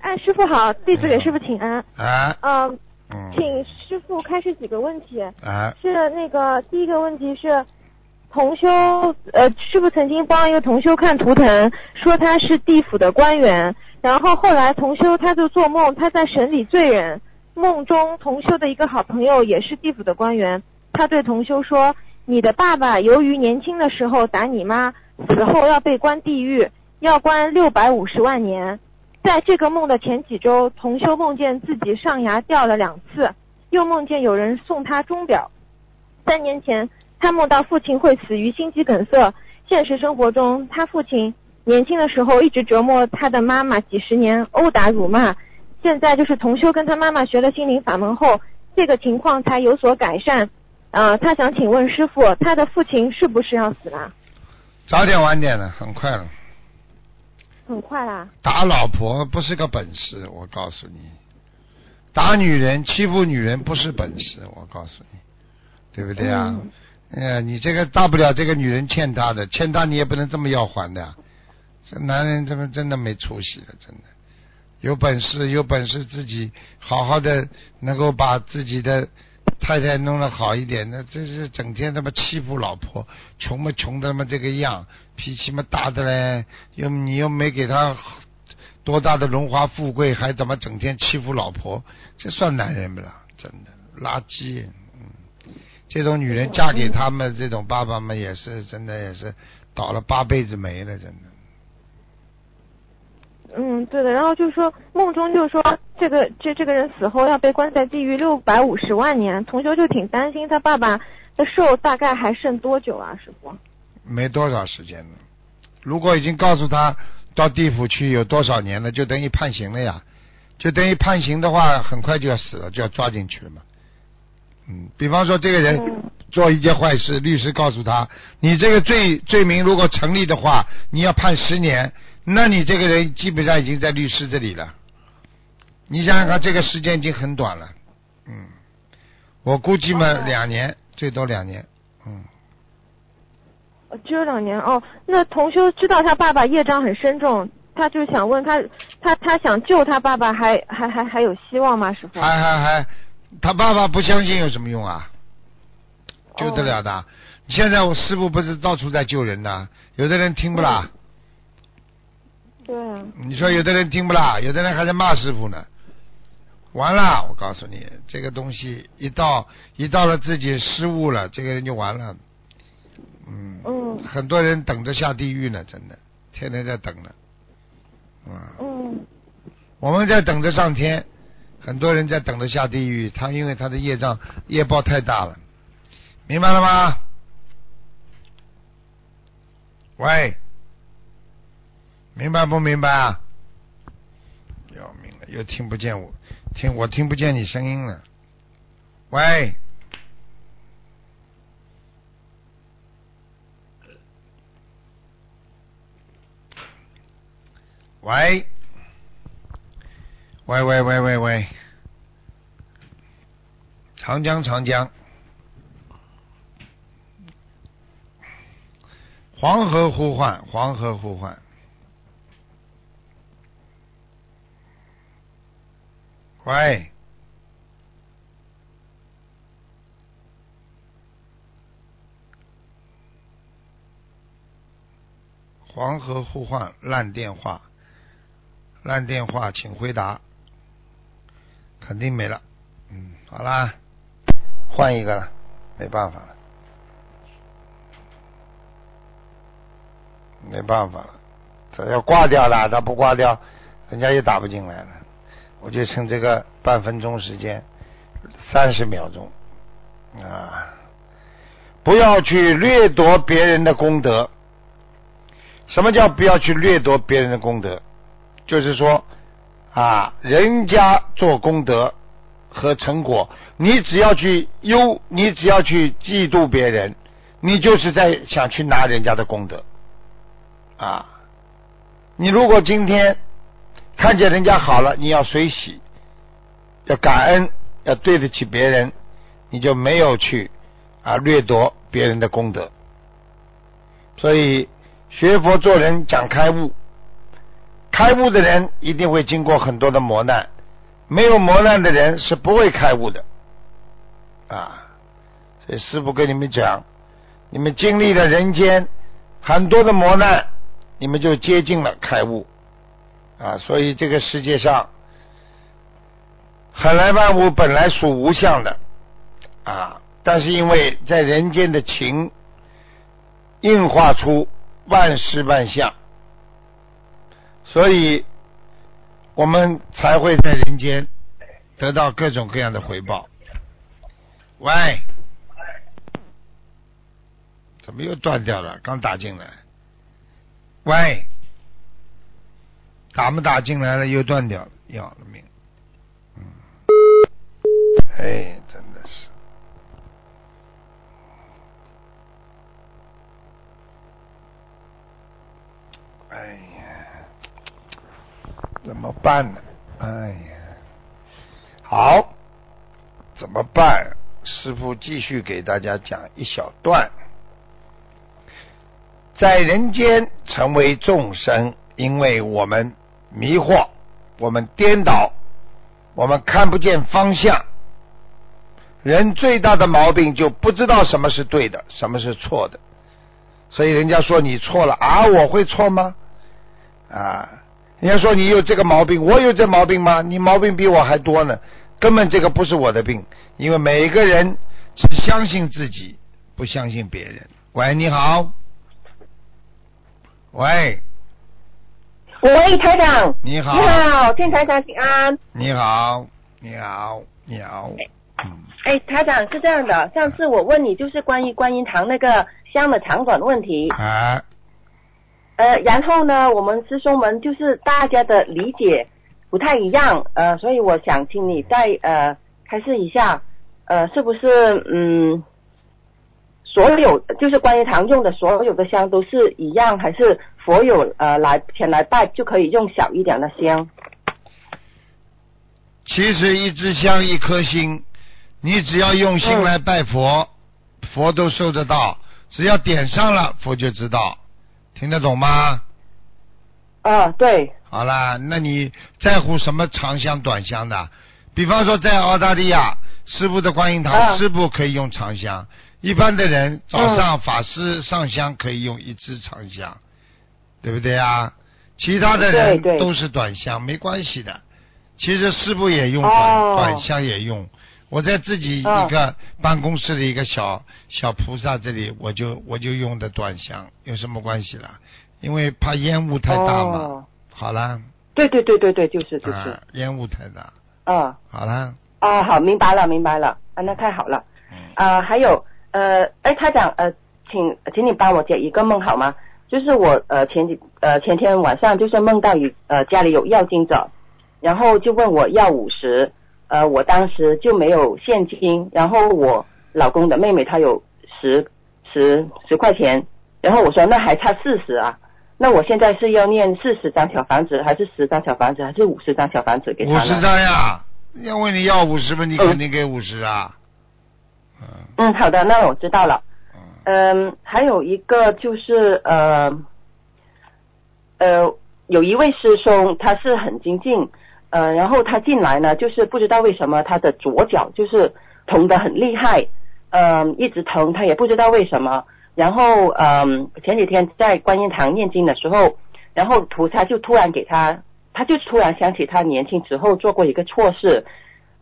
哎，师傅好，弟子给师傅请安。啊，嗯，嗯，请师傅开始几个问题。啊，是那个第一个问题是，同修呃，师傅曾经帮一个同修看图腾，说他是地府的官员，然后后来同修他就做梦，他在审理罪人，梦中同修的一个好朋友也是地府的官员，他对同修说，你的爸爸由于年轻的时候打你妈，死后要被关地狱，要关六百五十万年。在这个梦的前几周，同修梦见自己上牙掉了两次，又梦见有人送他钟表。三年前，他梦到父亲会死于心肌梗塞。现实生活中，他父亲年轻的时候一直折磨他的妈妈几十年，殴打辱骂。现在就是同修跟他妈妈学了心灵法门后，这个情况才有所改善。呃，他想请问师傅，他的父亲是不是要死了？早点晚点的，很快了。很快啦。打老婆不是个本事，我告诉你。打女人、欺负女人不是本事，我告诉你，对不对啊？嗯呃，你这个大不了这个女人欠他的，欠他你也不能这么要还的。这男人这么真的没出息了，真的。有本事，有本事自己好好的能够把自己的太太弄得好一点，那这是整天他妈欺负老婆，穷嘛穷的他妈这个样，脾气嘛大的嘞，又你又没给他多大的荣华富贵，还怎么整天欺负老婆？这算男人不啦？真的垃圾，这种女人嫁给他们这种爸爸们也是真的也是倒了八辈子霉了，真的。嗯，对的。然后就是说，梦中就是说，这个这这个人死后要被关在地狱六百五十万年。同修就挺担心他爸爸的寿大概还剩多久啊，师傅？没多少时间了。如果已经告诉他到地府去有多少年了，就等于判刑了呀。就等于判刑的话，很快就要死了，就要抓进去了嘛。嗯，比方说这个人嗯做一件坏事，律师告诉他，你这个罪罪名如果成立的话，你要判十年，那你这个人基本上已经在律师这里了。你想想看，这个时间已经很短了。嗯，我估计嘛，哦两年，最多两年。嗯。呃只有两年哦。那同修知道他爸爸业障很深重，他就想问他，他他想救他爸爸还，还还还有希望吗？师傅？还还还，他爸爸不相信有什么用啊？救得了的。现在我师傅不是到处在救人呢，有的人听不啦？对啊。你说有的人听不啦？有的人还在骂师傅呢。完了，我告诉你，这个东西一到一到了自己失误了，这个人就完了。嗯。嗯。很多人等着下地狱呢，真的，天天在等呢。啊。嗯。我们在等着上天，很多人在等着下地狱。他因为他的业障业报太大了，明白了吗？喂，明白不明白啊？要命了，又听不见我，听我听不见你声音了。喂，喂，喂喂喂喂喂，长江长江。黄河呼唤，黄河呼唤。喂，黄河呼唤，烂电话，烂电话，请回答。肯定没了，嗯，好啦，换一个了，没办法了。没办法了，他要挂掉了，他不挂掉，人家又打不进来了。我就趁这个半分钟时间，三十秒钟啊，不要去掠夺别人的功德。什么叫不要去掠夺别人的功德？就是说啊，人家做功德和成果，你只要去忧，你只要去嫉妒别人，你就是在想去拿人家的功德。啊，你如果今天看见人家好了，你要随喜，要感恩，要对得起别人，你就没有去啊掠夺别人的功德。所以学佛做人讲开悟，开悟的人一定会经过很多的磨难，没有磨难的人是不会开悟的。啊，所以师傅跟你们讲，你们经历了人间很多的磨难。你们就接近了开悟啊！所以这个世界上，本来万物本来属无相的啊，但是因为在人间的情硬化出万事万象，所以我们才会在人间得到各种各样的回报。喂，怎么又断掉了？刚打进来。喂，打没打进来了？又断掉了，要了命！嗯，哎，真的是，哎呀，怎么办呢？哎呀，好，怎么办？师傅继续给大家讲一小段。在人间成为众生，因为我们迷惑，我们颠倒，我们看不见方向。人最大的毛病就不知道什么是对的，什么是错的。所以人家说你错了啊，我会错吗？啊，人家说你有这个毛病，我有这毛病吗？你毛病比我还多呢，根本这个不是我的病，因为每个人只相信自己，不相信别人。喂，你好。喂，喂，台长，你好，你好，天台长请安。你好，你好，你好。哎，台长是这样的，上次我问你就是关于观音堂那个香的长短问题。啊。呃，然后呢，我们师兄们就是大家的理解不太一样，呃，所以我想请你再呃开示一下，呃，是不是嗯？所有就是关于常用的所有的香都是一样，还是佛有呃来前来拜就可以用小一点的香？其实一支香一颗心，你只要用心来拜佛，佛都收得到。只要点上了，佛就知道。听得懂吗？啊，对，好啦，那你在乎什么长香短香的？比方说在澳大利亚，师傅的观音堂，啊师傅可以用长香；一般的人早上法师上香可以用一支长香，对不对啊？其他的人都是短香，没关系的。其实师傅也用短、哦短香也用。我在自己一嗯个办公室的一个小小菩萨这里，我就我就用的短香，有什么关系啦？因为怕烟雾太大嘛。哦好啦，对对对对对，就是就是，啊，烟雾太大。啊好啦，啊，好，明白了明白了，啊，那太好了。嗯，啊，还有呃，哎，他讲，呃，请请你帮我解一个梦好吗？就是我呃前几呃前天晚上就是梦到有呃家里有要经者，然后就问我要五十，呃，我当时就没有现金，然后我老公的妹妹她有十十十块钱，然后我说那还差四十啊，那我现在是要念四十张小房子，还是十张小房子，还是五十张小房子给他呢？五十张呀，要问你要五十嘛，你嗯肯定给五十啊。嗯嗯，好的，那我知道了。嗯，嗯，还有一个就是呃呃，有一位师兄他是很精进，呃，然后他进来呢，就是不知道为什么他的左脚就是疼得很厉害，嗯、一直疼，他也不知道为什么。然后嗯、前几天在观音堂念经的时候，然后菩萨就突然给他，他就突然想起他年轻时候做过一个错事，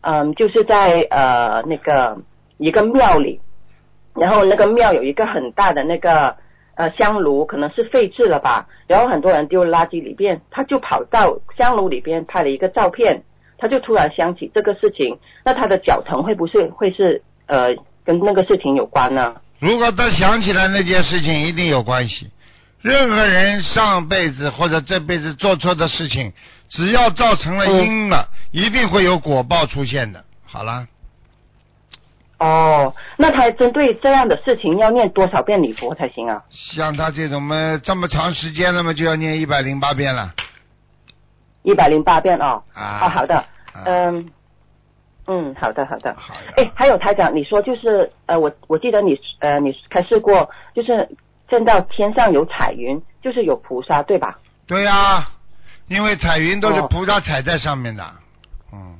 嗯，就是在呃那个一个庙里，然后那个庙有一个很大的那个呃香炉，可能是废置了吧，然后很多人丢垃圾里边，他就跑到香炉里边拍了一个照片，他就突然想起这个事情，那他的脚疼会不会会是呃跟那个事情有关呢？如果他想起来那件事情，一定有关系。任何人上辈子或者这辈子做错的事情，只要造成了因了，一定会有果报出现的。好了，哦，那他针对这样的事情要念多少遍礼佛才行啊？像他这种嘛，这么长时间了嘛，就要念一百零八遍了。一百零八遍哦。啊哦，好的，啊嗯，嗯，好的，好的。好的哎，还有台长，你说就是呃，我我记得你呃，你开示过，就是见到天上有彩云，就是有菩萨，对吧？对呀、因为彩云都是哦菩萨踩在上面的。嗯，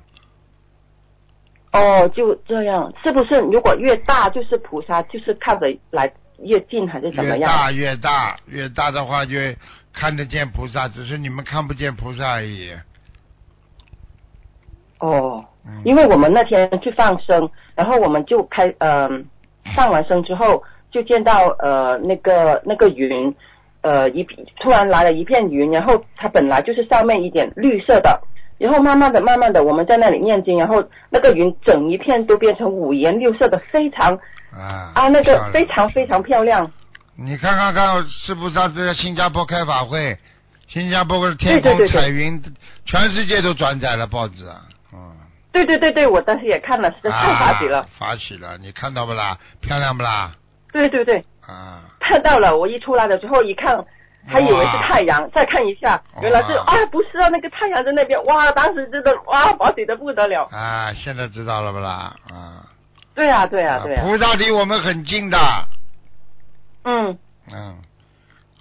哦，就这样，是不是？如果越大，就是菩萨，就是看着来越近，还是怎么样？越大越大越大的话，就看得见菩萨，只是你们看不见菩萨而已。哦，嗯，因为我们那天去放生，然后我们就开嗯、放完生之后，就见到呃那个那个云，呃一突然来了一片云，然后它本来就是上面一点绿色的，然后慢慢的慢慢的我们在那里念经，然后那个云整一片都变成五颜六色的，非常啊啊那个非常非常漂亮。你看看看，是不是上次在新加坡开法会，新加坡的天空对对对对彩云，全世界都转载了报纸啊，嗯，对对对对，我当时也看了，是在太法喜了。啊，法喜了，你看到不啦？漂亮不啦？对对对，啊，看到了，我一出来的时候一看，还以为是太阳，再看一下，原来是啊，不是啊，那个太阳在那边，哇，当时真的哇，保喜的不得了。啊，现在知道了不啦？啊，对啊，对啊，对啊，菩萨离我们很近的，嗯，嗯，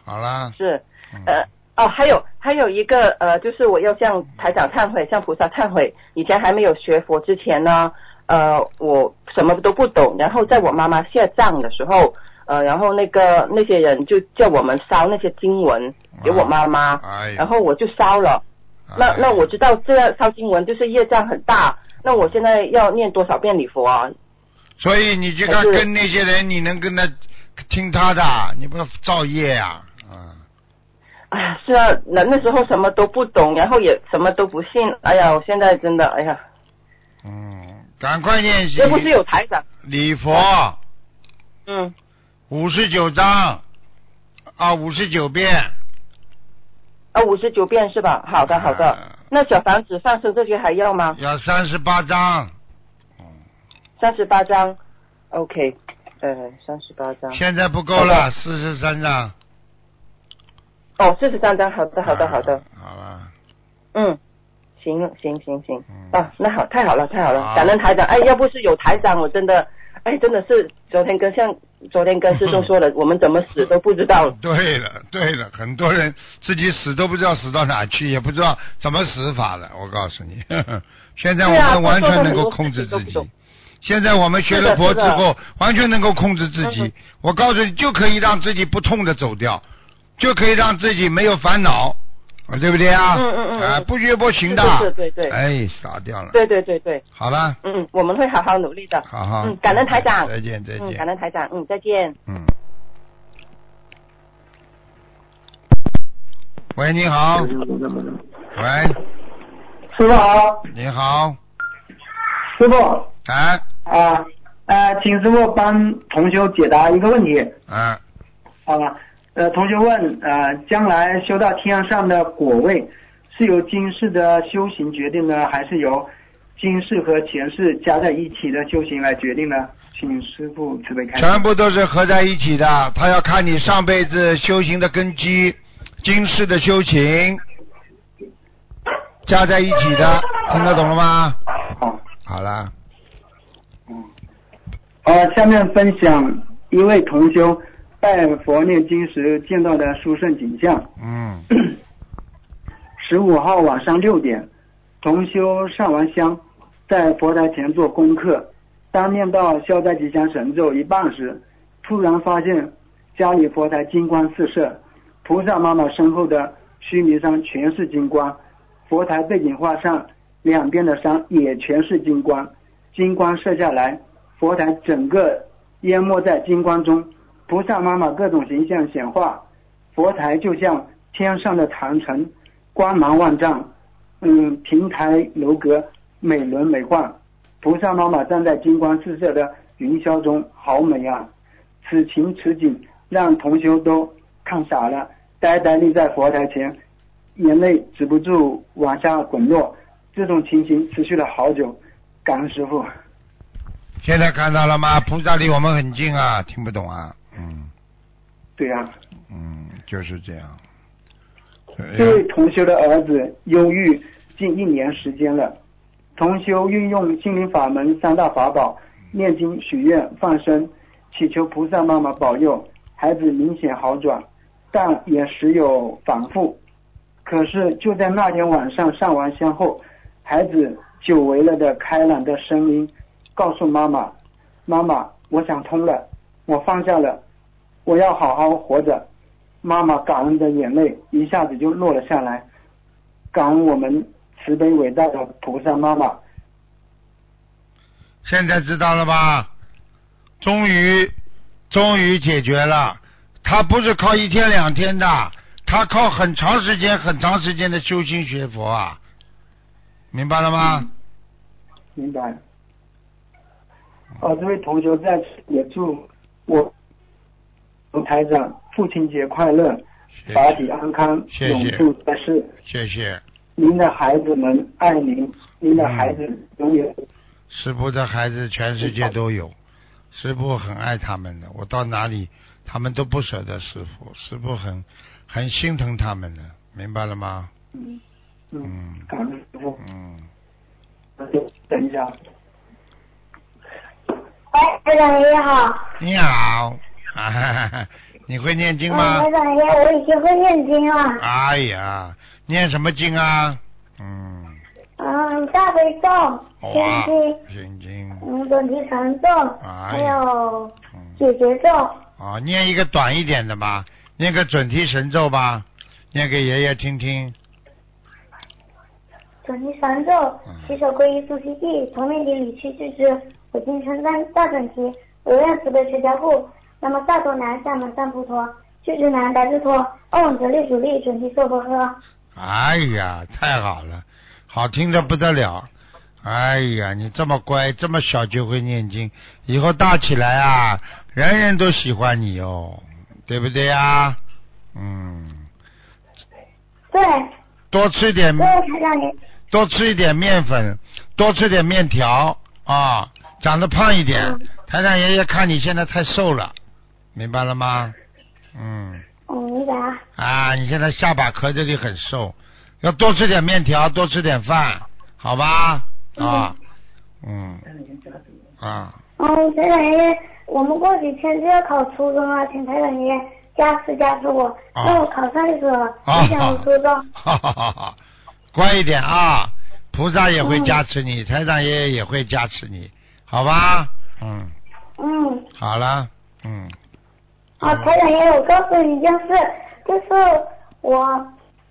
好啦，是，嗯。呃，哦，还有还有一个呃，就是我要向台长忏悔，向菩萨忏悔。以前还没有学佛之前呢，呃，我什么都不懂，然后在我妈妈下葬的时候，呃，然后那个那些人就叫我们烧那些经文给我妈妈，哎然后我就烧了。那哎那我知道这样烧经文就是业障很大，那我现在要念多少遍礼佛啊？所以你就看跟那些人，你能跟他听他的，你不要造业啊，嗯。哎呀，是啊，那那时候什么都不懂，然后也什么都不信。哎呀，我现在真的，哎呀，嗯，赶快练习要不是有台长，礼佛嗯，五十九章啊，五十九遍。啊，五十九遍是吧？好的，好的。啊那小房子放生这些还要吗？要三十八章，三十八张，OK，呃，三十八张。现在不够了，四十三张。哦，四十三张，好的，好的，好的啊。好了，嗯，行行行行嗯，啊，那好，太好了，太好了，好感恩台长。哎，要不是有台长，我真的，哎，真的是昨天跟像昨天跟师兄说的，我们怎么死都不知道。对了，对了，很多人自己死都不知道死到哪去，也不知道怎么死法了。我告诉你，现在我们完全能够控制自己。现在我们学了佛之后，完全能够控制自己嗯。我告诉你，就可以让自己不痛的走掉，就可以让自己没有烦恼，啊对不对啊？嗯嗯嗯不学不行的。是是对对哎，傻掉了。对对对对，好了，嗯嗯，我们会好好努力的。好好。嗯，感恩台长。再见，再见，感。恩台长。嗯，再见。嗯。喂，你好。喂，师傅好，你好。师傅哎，啊呃，请师傅帮同修解答一个问题啊，好吧？呃，同学问呃，将来修到天上的果位是由今世的修行决定呢，还是由今世和前世加在一起的修行来决定呢？请师傅慈悲开示。全部都是合在一起的。他要看你上辈子修行的根基，今世的修行加在一起的，听得懂了吗？好，好了，呃，下面分享一位同修拜佛念经时见到的殊胜景象。嗯十五 号晚上六点，同修上完香，在佛台前做功课。当念到消灾吉祥神咒一半时，突然发现家里佛台金光四射，菩萨妈妈身后的须弥山全是金光，佛台背景画上两边的山也全是金光，金光射下来，佛台整个淹没在金光中，菩萨妈妈各种形象显化，佛台就像天上的长城，光芒万丈，嗯，亭台楼阁，美轮美奂。菩萨妈妈站在金光四射的云霄中，好美啊！此情此景让同修都看傻了，呆呆立在佛台前，眼泪止不住往下滚落。这种情形持续了好久，感恩师傅。现在看到了吗？菩萨离我们很近啊，听不懂啊？嗯对呀、嗯，就是这样。这位同修的儿子忧郁近一年时间了，同修运用心灵法门三大法宝，念经、许愿、放生，祈求菩萨妈妈保佑孩子明显好转，但也时有反复。可是就在那天晚上上完香后，孩子久违了的开朗的声音告诉妈妈：“妈妈，我想通了，我放下了，我要好好活着。”妈妈感恩的眼泪一下子就落了下来，感恩我们慈悲伟大的菩萨妈妈。现在知道了吧？终于，终于解决了。他不是靠一天两天的，他靠很长时间、很长时间的修心学佛啊，明白了吗？明白。哦，这位同学在此也祝我卢台长父亲节快乐，谢法体，安康，谢谢永驻在世。谢谢。您的孩子们爱您，您的孩子永远师傅的孩子全世界都有，师傅很爱他们的。我到哪里，他们都不舍得师傅，师傅很很心疼他们的，明白了吗？嗯，嗯感恩师傅。嗯，等一下，哎，台长你好。你好，你会念经吗嗯，台？长爷，我已经会念经了。哎呀，念什么经啊？嗯，嗯，大悲咒、哇心经、，心经嗯，准提神咒，还有嗯，解结咒。啊，念一个短一点的吧，念个准提神咒吧，念给爷爷听听。准提神咒嗯，洗手皈依苏悉地，从面顶里去世之，我今称赞大准提，我愿慈悲持家护。那么大多南下满上普陀，去之南达之陀，奥往哲利主力准提娑婆诃。哎呀，太好了，好听的不得了。哎呀，你这么乖，这么小就会念经，以后大起来啊，人人都喜欢你哦，对不对呀？嗯，对，多吃一点，对，台长爷。多吃一点面粉，多吃点面条啊，长得胖一点。嗯台长爷爷看你现在太瘦了，明白了吗？嗯，我，明白啊。啊，你现在下巴壳这里很瘦，要多吃点面条，多吃点饭，好吧？啊，嗯，啊，嗯，台长爷爷，我们过几天就要考初中了，请台长爷爷加持加持我，啊让我考上一所啊理想的初中。哈哈哈哈！乖一点啊，菩萨也会加持你，台长爷爷也会加持你，好吧？嗯，嗯，好了，嗯，好，台长爷爷，我告诉你一件事，就是我，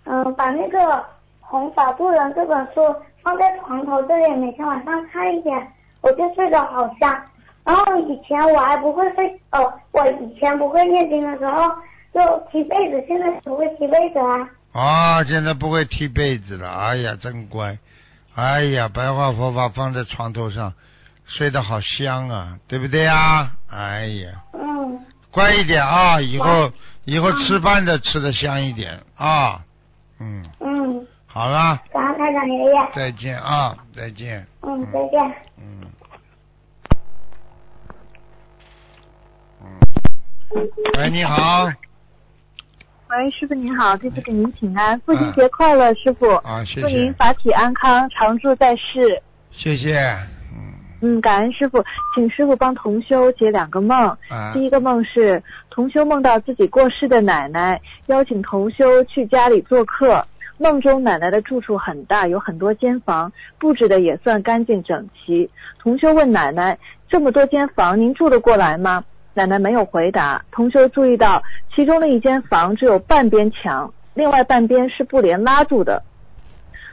嗯、把那个《红法度人》这本书放在床头这里，每天晚上看一点，我就睡得好香。然后以前我还不会睡，哦，我以前不会念经的时候就踢被子，现在不会踢被子啊。啊，现在不会踢被子了，哎呀，真乖，哎呀，白话佛法放在床头上，睡得好香啊，对不对啊？哎呀，嗯，乖一点啊，以后以后吃饭的吃的香一点啊，嗯，嗯，好了，感恩台长爷爷，再见啊，再见，嗯，再见。嗯，喂，你好，喂，师傅您好，弟子给您请安，父亲节快乐，师傅。啊，谢谢。祝您，法体安康，常驻在世。谢谢，嗯，感恩师傅，请师傅帮同修解两个梦。啊第一个梦是同修梦到自己过世的奶奶邀请同修去家里做客，梦中奶奶的住处很大，有很多间房，布置的也算干净整齐。同修问奶奶：“这么多间房，您住得过来吗？”奶奶没有回答。同修注意到其中的一间房只有半边墙，另外半边是布帘拉住的。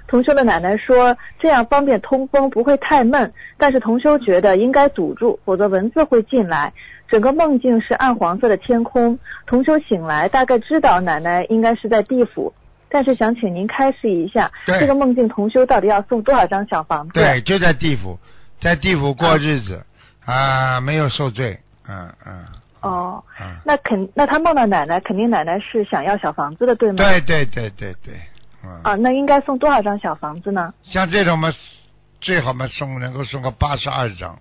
同修的奶奶说，这样方便通风，不会太闷。但是同修觉得应该堵住，否则蚊子会进来。整个梦境是暗黄色的天空。同修醒来，大概知道奶奶应该是在地府，但是想请您开示一下，这个梦境同修到底要送多少张小房子？对，就在地府，在地府过日子啊，没有受罪，嗯嗯哦，嗯，那肯那他梦到奶奶，肯定奶奶是想要小房子的，对吗？对对对对对，嗯，啊，那应该送多少张小房子呢？像这种嘛，最好嘛送能够送个八十二张，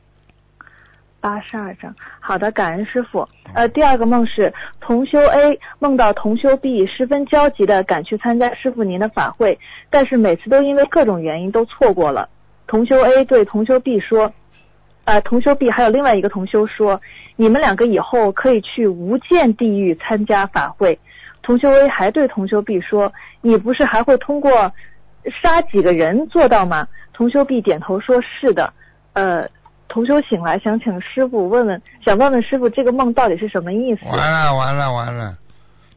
八十二张。好的，感恩师傅。呃，第二个梦是同修 A 梦到同修 B 十分焦急的赶去参加师傅您的法会，但是每次都因为各种原因都错过了。同修 A 对同修 B 说，呃，同修 B 还有另外一个同修说，你们两个以后可以去无间地狱参加法会。同修 A 还对同修 B 说，你不是还会通过杀几个人做到吗？同修 B 点头说是的。呃，同修醒来想请师傅问问，想问问师傅这个梦到底是什么意思？完了完了完了，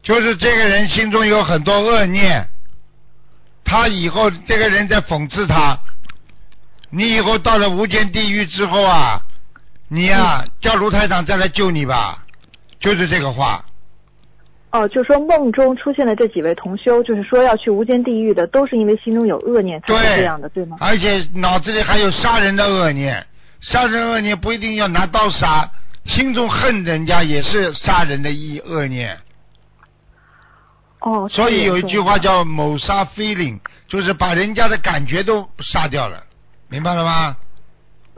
就是这个人心中有很多恶念，他以后这个人在讽刺他，你以后到了无间地狱之后啊，你呀、叫卢台长再来救你吧，就是这个话。哦，就说梦中出现的这几位同修，就是说要去无间地狱的，都是因为心中有恶念才这样的，对吗？而且脑子里还有杀人的恶念，杀人恶念不一定要拿刀杀，心中恨人家也是杀人的意恶念。哦，所以有一句话叫谋杀 feeling，就是把人家的感觉都杀掉了，明白了吗？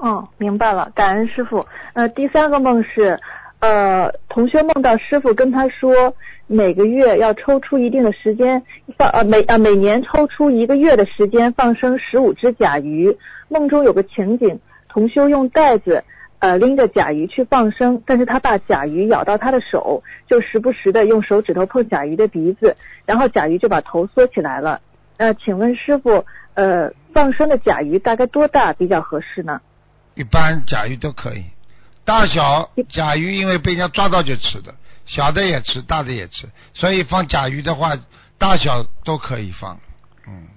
嗯，明白了，感恩师傅。呃，第三个梦是，呃，同学梦到师傅跟他说，每个月要抽出一定的时间放呃每呃每年抽出一个月的时间放生十五只甲鱼。梦中有个情景，同修用袋子呃拎着甲鱼去放生，但是他怕甲鱼咬到他的手，就时不时的用手指头碰甲鱼的鼻子，然后甲鱼就把头缩起来了。呃，请问师傅，呃，放生的甲鱼大概多大比较合适呢？一般甲鱼都可以，大小甲鱼因为被人家抓到就吃的，小的也吃，大的也吃，所以放甲鱼的话，大小都可以放。嗯，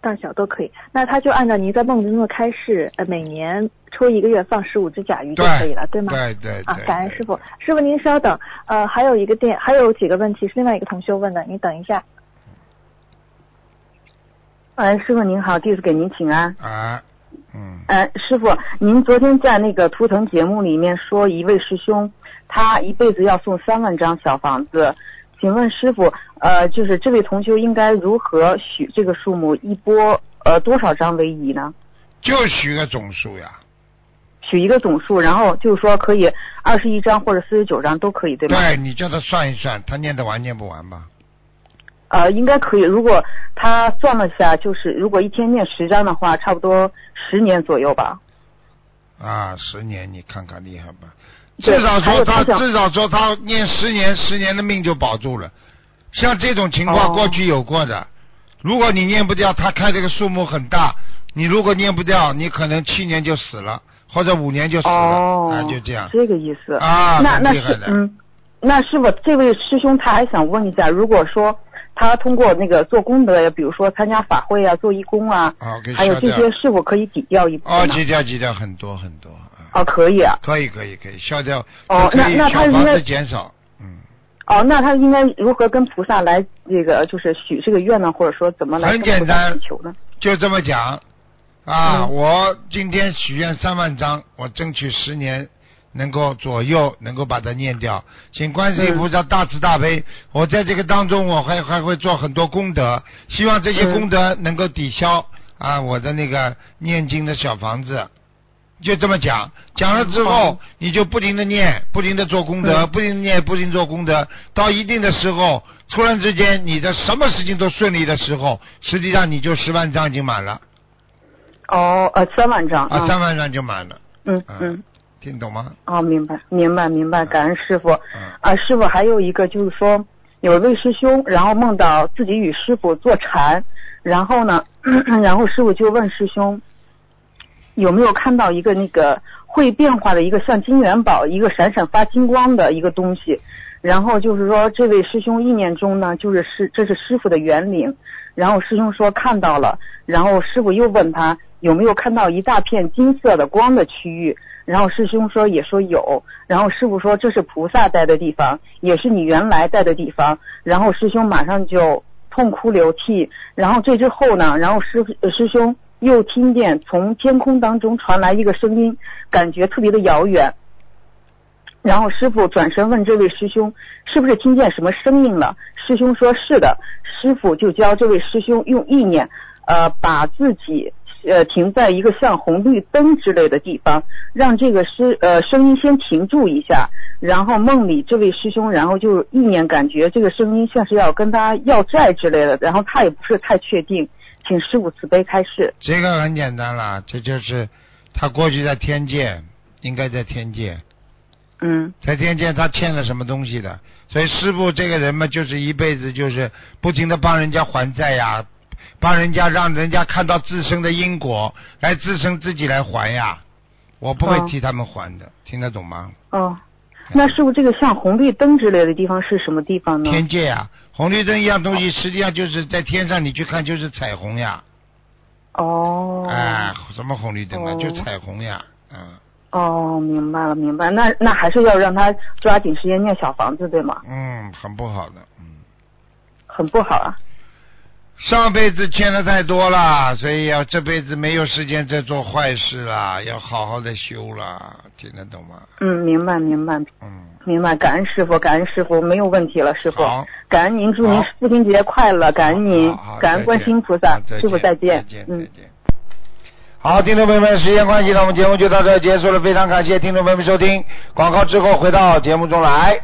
大小都可以。那他就按照您在梦中的开示，呃，每年抽一个月放十五只甲鱼就可以了，对吗？对对啊对，感恩师傅，师傅您稍等，呃，还有一个电，还有几个问题是另外一个同学问的，您等一下。哎，师傅您好，弟子给您请安。啊，嗯，呃，师傅，您昨天在那个图腾节目里面说，一位师兄他一辈子要送三万张小房子，请问师傅，呃，就是这位同修应该如何许这个数目，一波呃多少张为宜呢？就许个总数呀。许一个总数，然后就是说可以二十一张或者四十九张都可以，对吗？对你叫他算一算，他念得完念不完吧？呃，应该可以。如果他算了下，就是如果一天念十张的话，差不多十年左右吧。啊，十年你看看厉害吧？对至少说他至少说他念十年，十年的命就保住了。像这种情况哦过去有过的，如果你念不掉，他开这个数目很大，你如果念不掉，你可能七年就死了，或者五年就死了，哦，啊，就这样。这个意思啊那那是嗯，那师傅，这位师兄他还想问一下，如果说他通过那个做功德呀，比如说参加法会啊、做义工啊，啊，给还有这些是否可以抵掉一部哦，分哦？挤掉挤掉很多很多，哦，可以啊。可以可以可以消掉，哦那那他应该小房子减少。嗯哦，那他应该如何跟菩萨来这个就是许这个愿呢？或者说怎么来很简单求呢？就这么讲啊！嗯我今天许愿三万张，我争取十年能够左右能够把它念掉。请观世音菩萨大慈大悲，我在这个当中我还还会做很多功德，希望这些嗯功德能够抵消啊我的那个念经的小房子。就这么讲，讲了之后，你就不停的念，不停的做功德，嗯不停的念，不停地做功德，到一定的时候，突然之间你的什么事情都顺利的时候，实际上你就十万张已经满了，哦，呃，三万张啊，三万张就满了，嗯嗯。听懂吗？哦，明白，明白，明白，感恩师傅。嗯啊，师傅还有一个就是说，有一位师兄，然后梦到自己与师傅坐禅，然后呢，然后师傅就问师兄，有没有看到一个那个会变化的一个像金元宝，一个闪闪发金光的一个东西。然后就是说，这位师兄意念中呢，就是师这是师傅的元灵。然后师兄说看到了，然后师傅又问他有没有看到一大片金色的光的区域。然后师兄说也说有，然后师傅说这是菩萨待的地方，也是你原来待的地方。然后师兄马上就痛哭流涕。然后这之后呢，然后师师兄又听见从天空当中传来一个声音，感觉特别的遥远。然后师傅转身问这位师兄是不是听见什么声音了？师兄说是的。师傅就教这位师兄用意念，呃，把自己呃停在一个像红绿灯之类的地方，让这个师呃声音先停住一下。然后梦里这位师兄，然后就意念感觉这个声音像是要跟他要债之类的，然后他也不是太确定，请师傅慈悲开示。这个很简单啦，这就是他过去在天界，应该在天界。嗯，在天界他欠了什么东西的，所以师傅这个人嘛，就是一辈子就是不停的帮人家还债呀，帮人家让人家看到自身的因果，来自身自己来还呀。我不会哦替他们还的，听得懂吗？哦，那师傅这个像红绿灯之类的地方是什么地方呢？天界呀，红绿灯一样东西，实际上就是在天上你去看就是彩虹呀。哦。哎，什么红绿灯啊？哦就彩虹呀，嗯。哦，明白了，明白。那那还是要让他抓紧时间念小房子，对吗？嗯，很不好的。嗯很不好啊。上辈子欠的太多了，所以要这辈子没有时间再做坏事了，要好好的修了，听得懂吗？嗯，明白，明白。嗯。明白，感恩师傅，感恩师傅，没有问题了，师傅好。感恩您，祝您父亲节快乐，感恩您，感恩观世音菩萨，师傅再见。嗯。好，听众朋友们，时间关系呢，我们节目就到这儿结束了，非常感谢听众朋友们收听，广告之后回到节目中来。